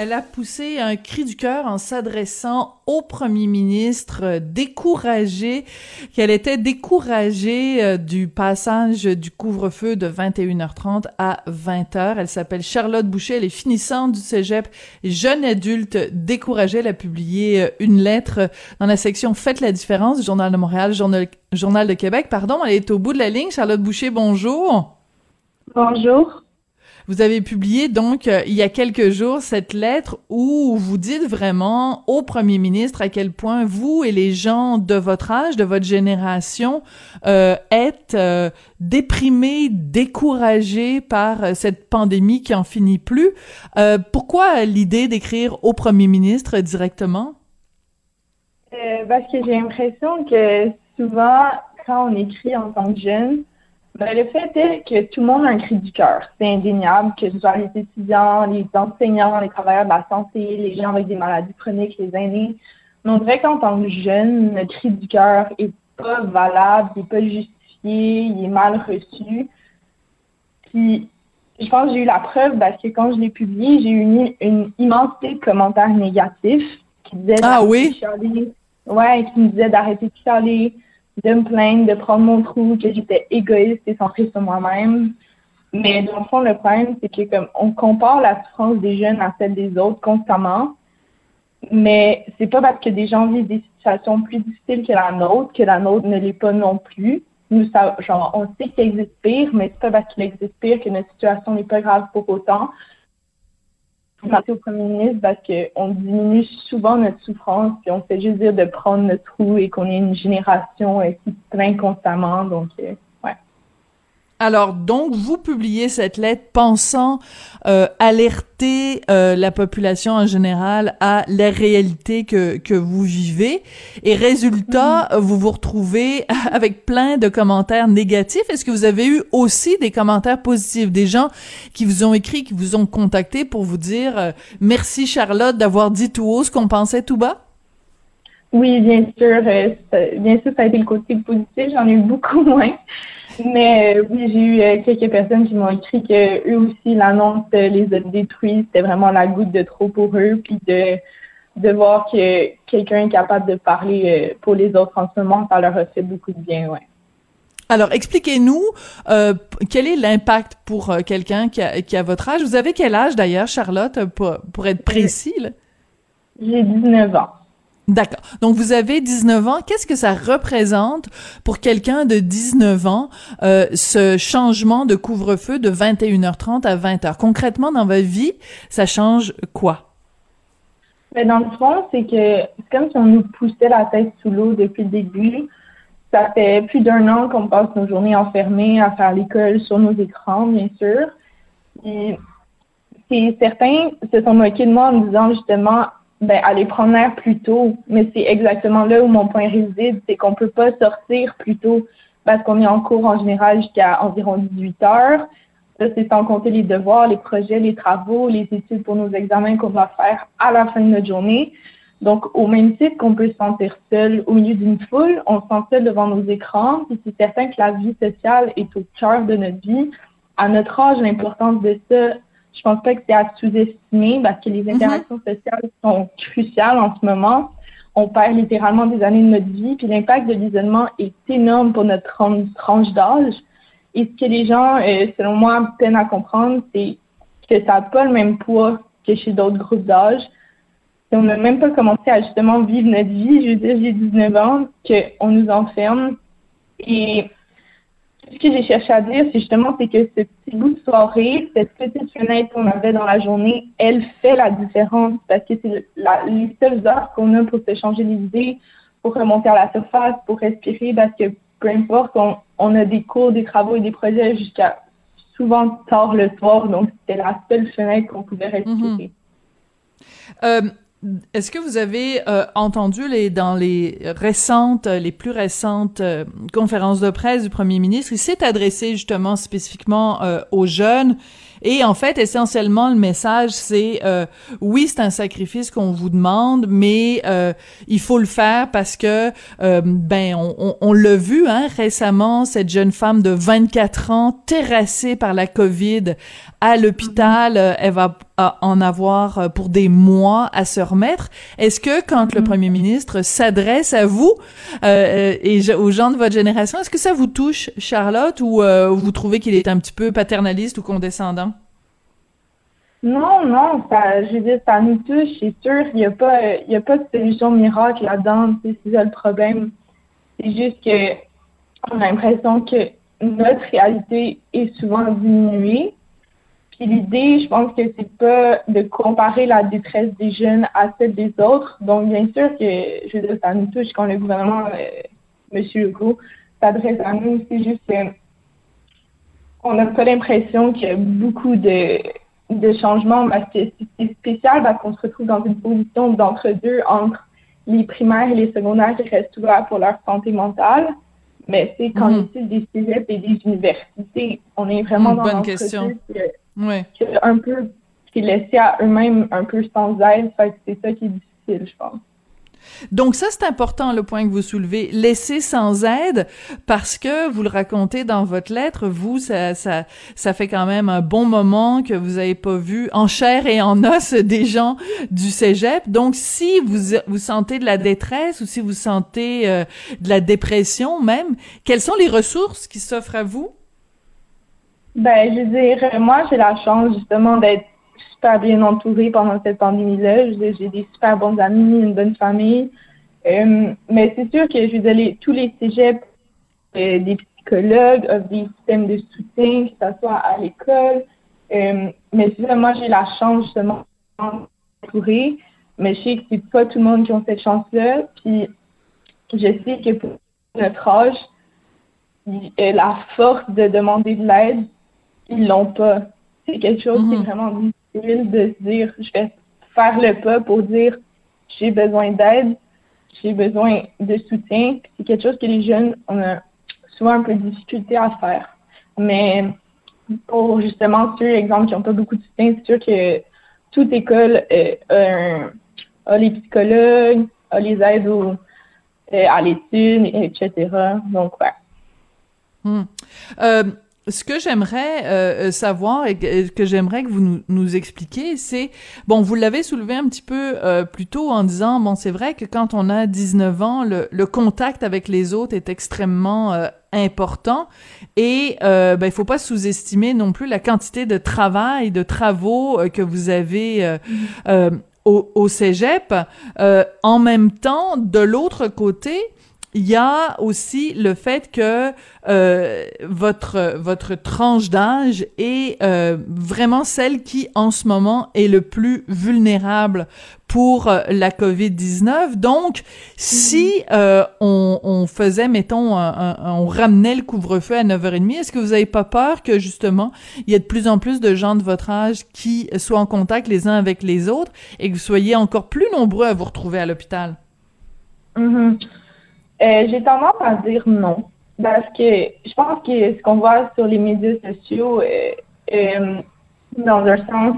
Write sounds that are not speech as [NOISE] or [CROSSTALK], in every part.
Elle a poussé un cri du cœur en s'adressant au premier ministre, euh, découragée, qu'elle était découragée euh, du passage du couvre-feu de 21h30 à 20h. Elle s'appelle Charlotte Boucher, elle est finissante du cégep, jeune adulte découragée. Elle a publié euh, une lettre dans la section Faites la différence du Journal de Montréal, Journal, Journal de Québec. Pardon, elle est au bout de la ligne. Charlotte Boucher, bonjour. Bonjour. Vous avez publié donc euh, il y a quelques jours cette lettre où vous dites vraiment au premier ministre à quel point vous et les gens de votre âge, de votre génération, euh, êtes euh, déprimés, découragés par euh, cette pandémie qui en finit plus. pourquoi l'idée d'écrire au premier ministre directement? parce que j'ai l'impression que souvent, quand on écrit en tant que jeune, ben, le fait est que tout le monde a un cri du cœur. C'est indéniable, que ce soit les étudiants, les enseignants, les travailleurs de la santé, les gens avec des maladies chroniques, les aînés. Mais on dirait qu'en tant que jeune, notre cri du cœur est pas valable, il n'est pas justifié, il est mal reçu. Puis, je pense que j'ai eu la preuve parce que quand je l'ai publié, j'ai eu une, une, immensité de commentaires négatifs qui disaient ah, oui? ouais, qui me disaient d'arrêter de chialer, de me plaindre, de prendre mon trou, que j'étais égoïste et centrée sur moi-même. Mais dans le fond, le problème, c'est que comme on compare la souffrance des jeunes à celle des autres constamment, mais c'est pas parce que des gens vivent des situations plus difficiles que la nôtre que la nôtre ne l'est pas non plus. Nous, ça, genre, on sait qu'il existe pire, mais c'est pas parce qu'il existe pire que notre situation n'est pas grave pour autant au premier ministre parce qu'on diminue souvent notre souffrance, puis on fait juste dire de prendre notre trou et qu'on est une génération euh, qui se plaint constamment. Donc, euh, alors donc vous publiez cette lettre pensant euh, alerter euh, la population en général à la réalité que que vous vivez et résultat mhm. vous vous retrouvez [LAUGHS] avec plein de commentaires négatifs. Est-ce que vous avez eu aussi des commentaires positifs? Des gens qui vous ont écrit, qui vous ont contacté pour vous dire euh, merci Charlotte d'avoir dit tout haut ce qu'on pensait tout bas? Oui, bien sûr. bien sûr, ça a été le côté positif. J'en ai eu beaucoup moins. Mais euh, oui, j'ai eu euh, quelques personnes qui m'ont écrit que eux aussi l'annonce les a détruits. C'était vraiment la goutte de trop pour eux. Puis de, de voir que quelqu'un est capable de parler euh, pour les autres en ce moment, ça leur a fait beaucoup de bien, ouais. Alors, expliquez-nous quel est l'impact pour quelqu'un qui a, qui a votre âge? Vous avez quel âge d'ailleurs, Charlotte, pour, pour être précis? J'ai 19 ans. D'accord. Donc vous avez 19 ans. Qu'est-ce que ça représente pour quelqu'un de 19 ans euh, ce changement de couvre-feu de 21h30 à 20h Concrètement dans votre vie, ça change quoi? Ben, dans le fond, c'est que c'est comme si on nous poussait la tête sous l'eau depuis le début. Ça fait plus d'un an qu'on passe nos journées enfermées à faire l'école sur nos écrans, bien sûr. Et certains se sont moqués de moi en me disant justement ben, aller prendre l'air plus tôt. Mais c'est exactement là où mon point réside, c'est qu'on peut pas sortir plus tôt parce qu'on est en cours en général jusqu'à environ 18 heures. Ça, c'est sans compter les devoirs, les projets, les travaux, les études pour nos examens qu'on doit faire à la fin de notre journée. Donc, au même titre qu'on peut se sentir seul au milieu d'une foule, on se sent seul devant nos écrans. Puis c'est certain que la vie sociale est au cœur de notre vie. À notre âge, l'importance de ça je pense pas que c'est à sous-estimer parce que les mhm. interactions sociales sont cruciales en ce moment. On perd littéralement des années de notre vie, puis l'impact de l'isolement est énorme pour notre tranche d'âge. Et ce que les gens, euh, selon moi, peinent à comprendre, c'est que ça n'a pas le même poids que chez d'autres groupes d'âge. On n'a même pas commencé à justement vivre notre vie. Je veux dire, j'ai 19 ans, qu'on nous enferme. Et ce que j'ai cherché à dire, c'est justement c'est que ce petit bout de soirée, cette petite fenêtre qu'on avait dans la journée, elle fait la différence parce que c'est les seules heures qu'on a pour se changer les idées, pour remonter à la surface, pour respirer, parce que peu importe, on, a des cours, des travaux et des projets jusqu'à souvent tard le soir, donc c'était la seule fenêtre qu'on pouvait respirer. Mm-hmm. Euh, est-ce que vous avez euh, entendu les dans les récentes, les plus récentes euh, conférences de presse du premier ministre, il s'est adressé justement spécifiquement euh, aux jeunes. Et en fait, essentiellement, le message, c'est euh, oui, c'est un sacrifice qu'on vous demande, mais euh, il faut le faire parce que euh, ben on, on, l'a vu hein, récemment, cette jeune femme de 24 ans terrassée par la COVID à l'hôpital, euh, elle va en avoir euh, pour des mois à se remettre. Est-ce que quand le mm. premier ministre s'adresse à vous euh, et aux gens de votre génération, est-ce que ça vous touche, Charlotte, ou vous trouvez qu'il est un petit peu paternaliste ou condescendant? Non, non, ça, je veux dire, ça nous touche, c'est sûr. Il n'y a pas, il y a pas de solution miracle là-dedans. C'est ça le problème. C'est juste que on a l'impression que notre réalité est souvent diminuée l'idée, je pense que c'est pas de comparer la détresse des jeunes à celle des autres. Donc, bien sûr que, je veux dire, ça nous touche quand le gouvernement, euh, M. Legault, s'adresse à nous. C'est juste qu'on n'a pas l'impression qu'il y a beaucoup de, changements. C'est spécial parce qu'on se retrouve dans une position d'entre-deux entre les primaires et les secondaires qui restent ouverts pour leur santé mentale. Mais c'est qu'en mm -hmm. des cégeps et des universités, on est vraiment dans bonne question ouais. un peu qui est laissé à eux-mêmes un peu sans aide. c'est ça qui est difficile, je pense. Donc ça, c'est important le point que vous soulevez, laisser sans aide, parce que vous le racontez dans votre lettre, vous, ça, ça, ça fait quand même un bon moment que vous avez pas vu en chair et en os des gens du cégep. Donc si vous vous sentez de la détresse ou si vous sentez euh, de la dépression même, quelles sont les ressources qui s'offrent à vous? Ben, je veux dire, moi, j'ai la chance justement d'être super bien entourée pendant cette pandémie-là. J'ai des super bons amis, une bonne famille. Euh, mais c'est sûr que, je veux dire, tous les cégeps, euh, des psychologues, offrent des systèmes de soutien, que ce soit à l'école. Euh, mais c'est moi, j'ai la chance justement d'entourer. Mais je sais que c'est pas tout le monde qui a cette chance-là. Puis, je sais que pour notre âge, la force de demander de l'aide, ils l'ont pas. C'est quelque chose qui est mhm. vraiment difficile de se dire, je vais faire le pas pour dire, j'ai besoin d'aide, j'ai besoin de soutien. C'est quelque chose que les jeunes, ont souvent un peu de difficulté à faire. Mais pour justement ceux, exemple, qui n'ont pas beaucoup de soutien, c'est sûr que toute école euh, a, les psychologues, a les aides euh, à l'étude, etc. Donc, ouais. Hmm. Euh, ce que j'aimerais euh, euh, savoir et que, j'aimerais que vous nous, nous expliquiez, c'est bon, vous l'avez soulevé un petit peu euh, plus tôt en disant bon, c'est vrai que quand on a 19 ans, le, le contact avec les autres est extrêmement euh, important et euh, ben il faut pas sous-estimer non plus la quantité de travail, de travaux que vous avez au, au cégep. en même temps, de l'autre côté, il y a aussi le fait que euh, votre votre tranche d'âge est euh, vraiment celle qui en ce moment est le plus vulnérable pour euh, la Covid-19. Donc, si euh, on, on, faisait, mettons, on ramenait le couvre-feu à 9h30, est-ce que vous n'avez pas peur que, justement, il y ait de plus en plus de gens de votre âge qui soient en contact les uns avec les autres et que vous soyez encore plus nombreux à vous retrouver à l'hôpital? Mm-hmm. Euh, j'ai tendance à dire non. Parce que je pense que ce qu'on voit sur les médias sociaux, euh, euh, dans un sens,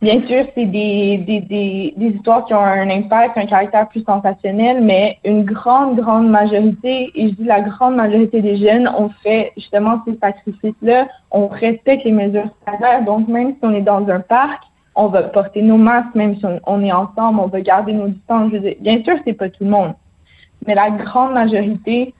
bien sûr, c'est des, des, des, des, histoires qui ont un impact, un caractère plus sensationnel, mais une grande, grande majorité, et je dis la grande majorité des jeunes, ont fait justement ces sacrifices-là. On respecte les mesures sanitaires. Donc, même si on est dans un parc, on va porter nos masques, même si on, est ensemble, on va garder nos distances. bien sûr, c'est pas tout le monde mais la grande majorité,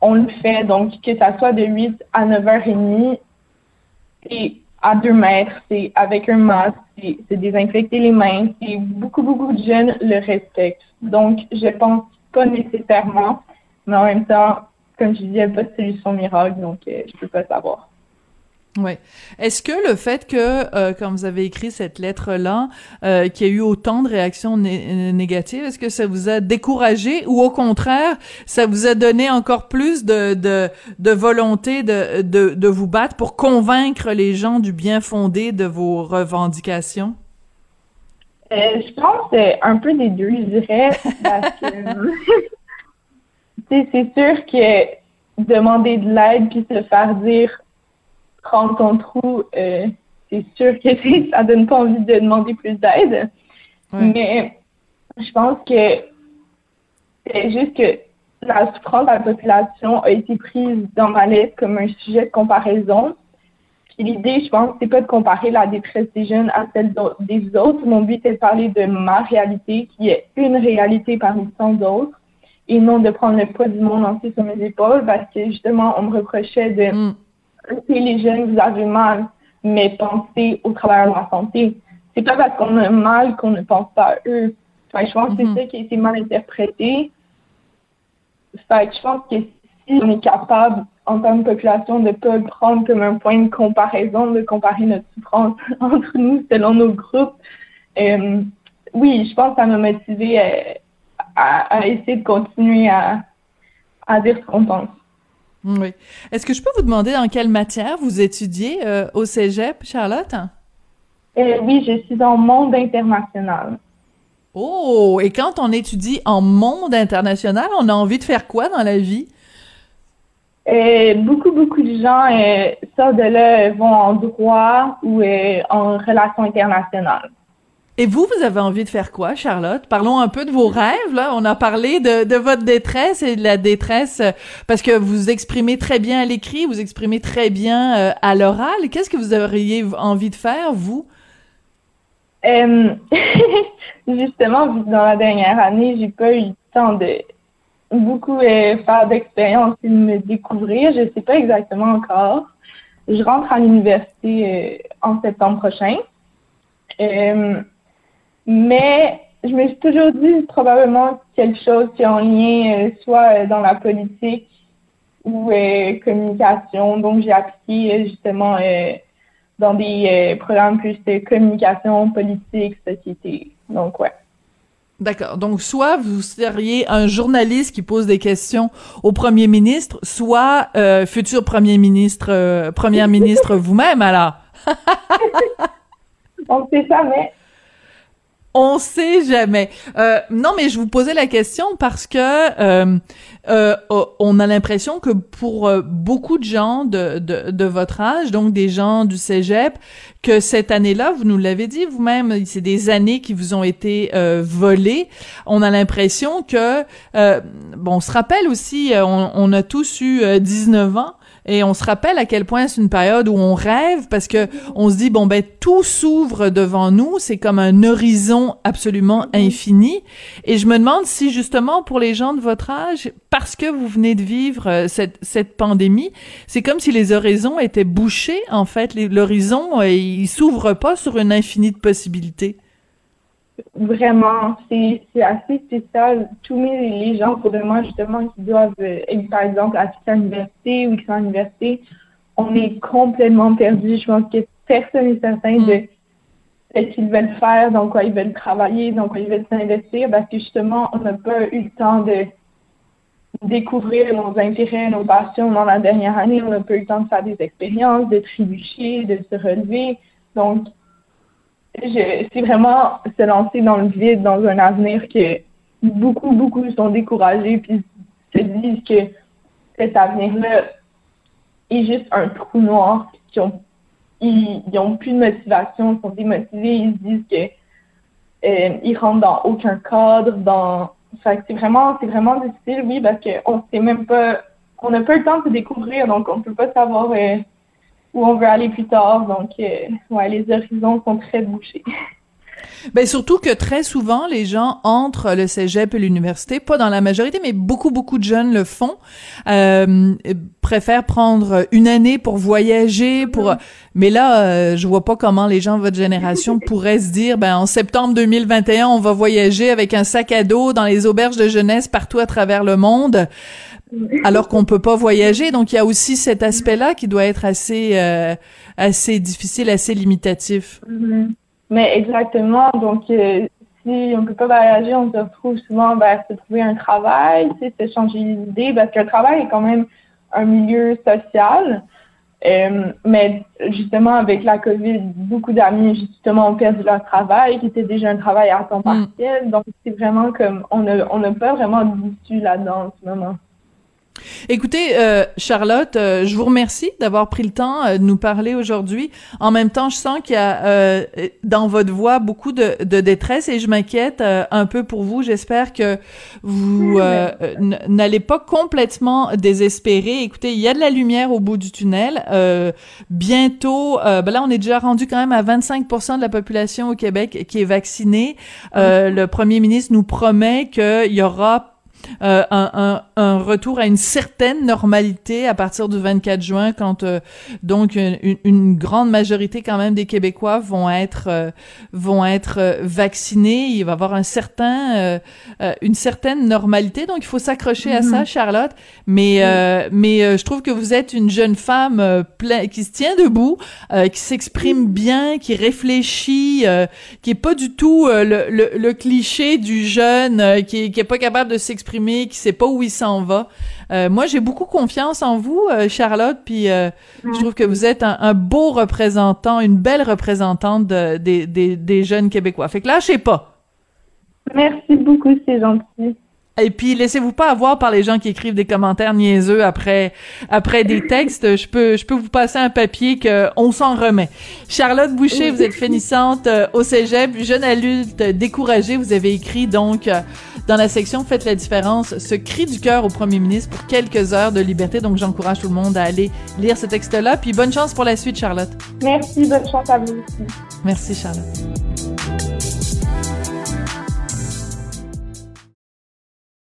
on le fait. Donc, que ça soit de 8 à 9h30, et à 2 mètres, c'est avec un masque, c'est désinfecter les mains, et beaucoup, beaucoup de jeunes le respectent. Donc, je pense pas nécessairement, mais en même temps, comme je disais, pas de solution miracle, donc euh, je peux pas savoir. Oui. Est-ce que le fait que, euh, quand vous avez écrit cette lettre-là, euh, qu'il y a eu autant de réactions négatives, est-ce que ça vous a découragé ou au contraire, ça vous a donné encore plus de, de, de volonté de, de, de vous battre pour convaincre les gens du bien fondé de vos revendications? Euh, je pense un peu des deux, je dirais, parce que [LAUGHS] [LAUGHS] c'est sûr que demander de l'aide puis se faire dire prendre ton trou, euh, c'est sûr que [LAUGHS] ça donne pas envie de demander plus d'aide. Mais je pense que c'est juste que la souffrance de la population a été prise dans ma lettre comme un sujet de comparaison. Puis l'idée, je pense, c'est pas de comparer la détresse des jeunes à celle des autres. Mon but est de parler de ma réalité, qui est une réalité parmi tant d'autres, et non de prendre le poids du monde entier sur mes épaules, parce que justement, on me reprochait de mm. Les jeunes, vous avez mal, mais pensez au travers de la santé. C'est pas parce qu'on a mal qu'on ne pense pas à eux. je pense que c'est mm-hmm. ça qui a été mal interprété. Fait je pense que si on est capable, en tant que population, de ne pas le prendre comme un point de comparaison, de comparer notre souffrance [LAUGHS] entre nous selon nos groupes, euh, oui, je pense que ça m'a motivé euh, à, essayer de continuer à, à dire ce qu'on pense. Oui. Est-ce que je peux vous demander dans quelle matière vous étudiez euh, au Cégep, Charlotte? oui, je suis en monde international. Oh, et quand on étudie en monde international, on a envie de faire quoi dans la vie? Euh, beaucoup, beaucoup de gens euh, sortent de là, vont en droit ou euh, en relations internationales. Et vous, vous avez envie de faire quoi, Charlotte? Parlons un peu de vos rêves, là. On a parlé de, votre détresse et de la détresse parce que vous exprimez très bien à l'écrit, vous exprimez très bien à l'oral. Qu'est-ce que vous auriez envie de faire, vous? Euh, [LAUGHS] justement, dans la dernière année, j'ai pas eu le temps de beaucoup euh, faire d'expérience et de me découvrir. Je sais pas exactement encore. Je rentre à l'université euh, en septembre prochain. Mais je me suis toujours dit probablement quelque chose qui est en lien soit dans la politique ou communication. Donc j'ai appliqué justement dans des euh, programmes plus de communication, politique, société. Donc, ouais. D'accord. Donc, soit vous seriez un journaliste qui pose des questions au premier ministre, soit euh, futur premier ministre, euh, première ministre vous-même, alors. [LAUGHS] On sait jamais. On sait jamais. Euh, non, mais je vous posais la question parce que euh, euh, on a l'impression que pour beaucoup de gens de, de, de, votre âge, donc des gens du cégep, que cette année-là, vous nous l'avez dit vous-même, c'est des années qui vous ont été volées. On a l'impression que, bon, on se rappelle aussi, on, on a tous eu 19 ans et on se rappelle à quel point c'est une période où on rêve parce que on se dit bon ben tout s'ouvre devant nous, c'est comme un horizon absolument infini. Et je me demande si justement pour les gens de votre âge, parce que vous venez de vivre euh, cette, cette pandémie, c'est comme si les horizons étaient bouchés en fait. L'horizon, euh, il s'ouvre pas sur une infinie de possibilités. Vraiment, c'est assez spécial. Tous les gens pour de moi, justement, qui doivent, par exemple, assister à l'université ou qui sont à l'université, on est complètement perdu. Je pense que personne n'est certain de mm. ce qu'ils veulent faire, dans quoi ils veulent travailler, dans quoi ils veulent s'investir, parce que justement, on n'a pas eu le temps de découvrir nos intérêts, nos passions dans la dernière année. On n'a pas eu le temps de faire des expériences, de trébucher, de se relever. Donc, c'est vraiment se lancer dans le vide, dans un avenir que beaucoup, beaucoup sont découragés puis se disent que cet avenir-là est juste un trou noir, qui ont, ils, ont plus de motivation, ils sont démotivés, ils se disent que euh, ils rentrent dans aucun cadre, dans c'est vraiment vraiment difficile, oui, parce qu'on sait même pas on n'a pas le temps de se découvrir, donc on peut pas savoir euh, où on veut aller plus tard. Donc, euh, ouais, les horizons sont très bouchés. [LAUGHS] Ben surtout que très souvent les gens entrent le cégep et l'université, pas dans la majorité, mais beaucoup beaucoup de jeunes le font, euh, préfèrent prendre une année pour voyager, pour. Mais là, euh, je vois pas comment les gens de votre génération [LAUGHS] pourraient se dire, ben en septembre 2021, on va voyager avec un sac à dos dans les auberges de jeunesse partout à travers le monde alors qu'on peut pas voyager. Donc il y a aussi cet aspect-là qui doit être assez euh, assez difficile, assez limitatif. Mm-hmm. Mais exactement. Donc euh, si on peut pas voyager, on se retrouve souvent vers se trouver un travail, c'est se changer d'idée parce que le travail est quand même un milieu social. Euh, mais justement, avec la COVID, beaucoup d'amis justement ont perdu leur travail, qui était déjà un travail à temps mm. partiel. Donc, c'est vraiment comme on n'a on n'a pas vraiment d'issue là-dedans en ce moment. Écoutez, euh, Charlotte, euh, je vous remercie d'avoir pris le temps euh, de nous parler aujourd'hui. En même temps, je sens qu'il y a dans votre voix beaucoup de, de détresse et je m'inquiète un peu pour vous. J'espère que vous n'allez pas complètement désespérer. Écoutez, il y a de la lumière au bout du tunnel. bientôt, ben là, on est déjà rendu quand même à 25% de la population au Québec qui est vaccinée. le premier ministre nous promet qu'il y aura euh, un, un, un, retour à une certaine normalité à partir du 24 juin, quand euh, donc une, une, grande majorité quand même des Québécois vont être euh, vont être vaccinés. Il va y avoir un certain une certaine normalité, donc il faut s'accrocher à ça, mm-hmm. Charlotte. Mais mais je trouve que vous êtes une jeune femme plein, qui se tient debout, qui s'exprime bien, qui réfléchit, qui est pas du tout le, le, le, cliché du jeune qui, qui est pas capable de s'exprimer qui sait pas où il s'en va. Euh, moi, j'ai beaucoup confiance en vous, euh, Charlotte, puis euh, je trouve que vous êtes un, beau représentant, une belle représentante des, des jeunes Québécois. Fait que lâchez pas. Merci beaucoup, c'est gentil. Et puis laissez-vous pas avoir par les gens qui écrivent des commentaires niaiseux après après des textes. Je peux je peux vous passer un papier que on s'en remet. Charlotte Boucher, vous êtes finissante euh, au Cégep, jeune adulte découragée. Vous avez écrit donc euh, dans la section Faites la différence ce cri du cœur au Premier ministre pour quelques heures de liberté. Donc j'encourage tout le monde à aller lire ce texte-là. Puis bonne chance pour la suite, Charlotte. Merci, bonne chance à vous aussi. Merci, Charlotte.